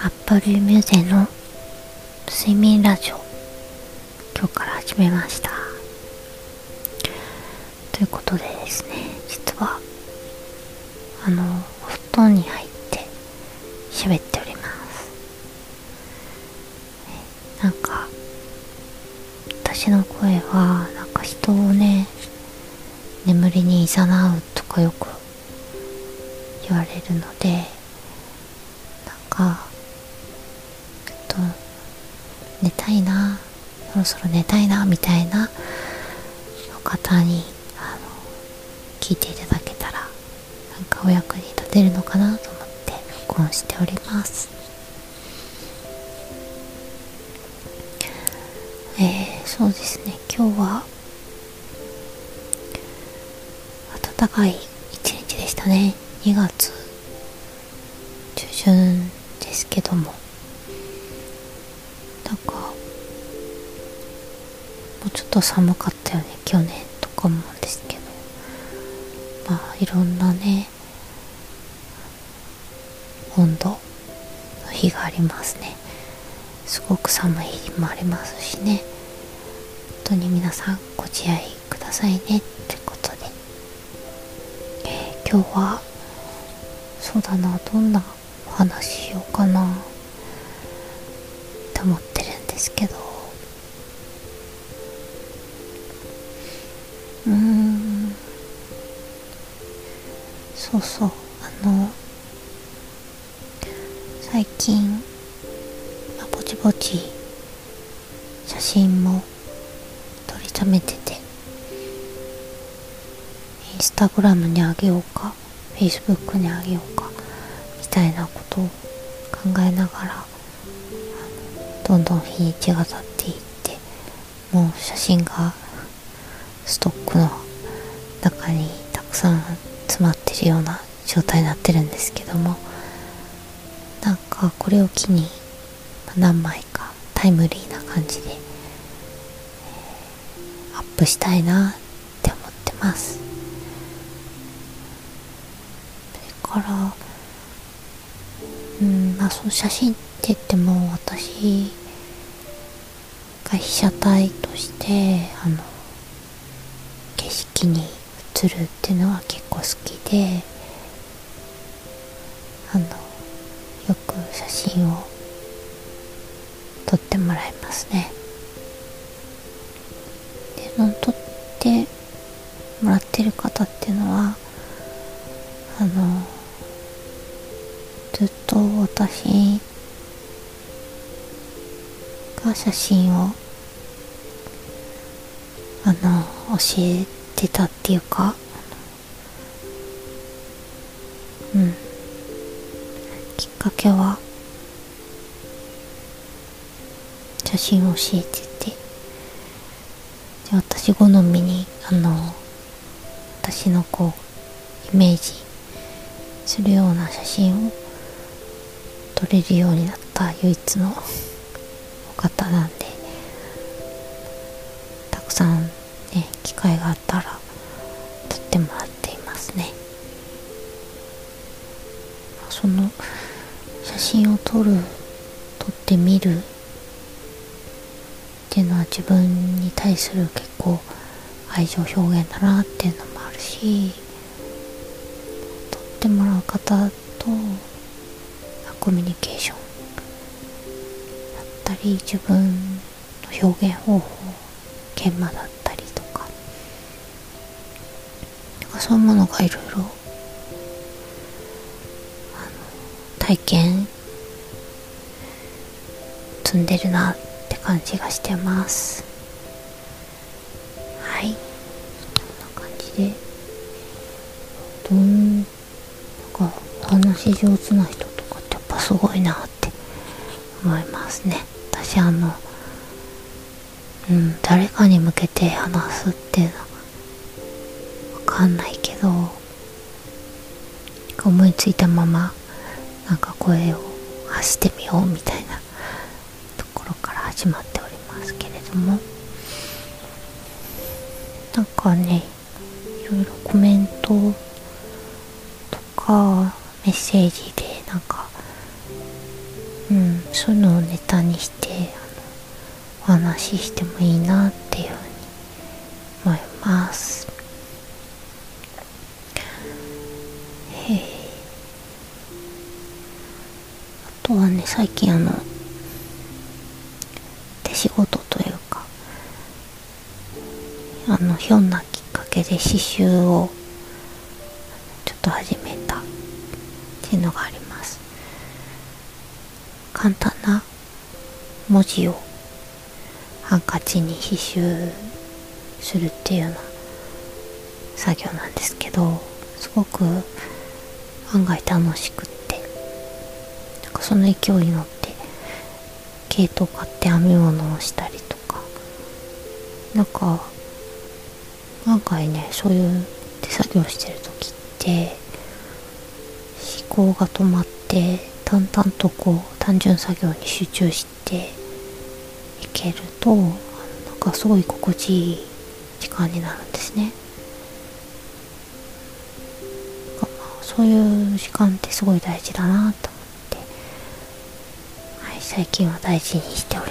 バルミューゼの睡眠ラジオ。今日から始めました。ということでですね実はあのお布団に入って喋っております。なんか私の声はなんか人をね眠りに誘うとかよく言われるのでなんかと寝たいな。そろそろ寝たいなみたいな方にあの聞いていただけたらなんかお役に立てるのかなと思って録音しております。えー、そうですね。今日は暖かい一日でしたね。2月中旬ですけども。うちょっと寒かったよね去年とか思うんですけど。まあいろんなね温度の日がありますね。すごく寒い日もありますしね。本当に皆さんご自愛くださいねってことで、えー、今日はそうだなどんなお話しようかなって思ってるんですけど。そうそう。あの最近、まあ、ぼちぼち写真も撮りためててインスタグラムにあげようか Facebook にあげようかみたいなことを考えながらどんどん日にちが経っていってもう写真がストックの中にたくさんあって詰まってるような状態になってるんですけどもなんかこれを機に何枚かタイムリーな感じで、えー、アップしたいなって思ってます。それからうんまあその写真って言っても私が被写体としてあの景色に映るっていうのは結構好きであのよく写真を撮ってもらいますね。で撮ってもらってる方っていうのはあのずっと私が写真をあの教えてたっていうか。うん。きっかけは写真を教えてて。で私好みにあの私のこうイメージするような写真を撮れるようになった唯一のお方なんで。たくさんね機会があったら撮ってもらっていますね。その写真を撮る撮ってみるっていうのは自分に対する結構愛情表現だなっていうのもあるし撮ってもらう方とコミュニケーションだったり自分の表現方法研磨だったりかそういうものがいろいろ体験積んでるなって感じがしてます。はい。こんな感じで。どんなんか話し上手な人とかってやっぱすごいなって思いますね。私あのうん誰かに向けて話すっていうのがわかんないけど思いついたままなんか声を発してみようみたいなところから始まっておりますけれども。なんかねいろいろコメントとかメッセージでなんかうんそういうのをネタにしてお話ししてもいいなっていうふうに思います。へえ。あとはね最近あの手仕事というかあのひょんなきっかけで刺繍をちょっと始めたっていうのがあります。簡単な文字をハンカチに刺繍するっていうような作業なんですけど。すごく案外楽しくってなんかその勢いに乗って毛糸を買って編み物をしたりとかなんか案外ねそういう手作業してる時って思考が止まって淡々とこう単純作業に集中していけるとなんかすごい心地いい時間になるんですね。そういう時間ってすごい大事だなと思って、はい、最近は大事にしており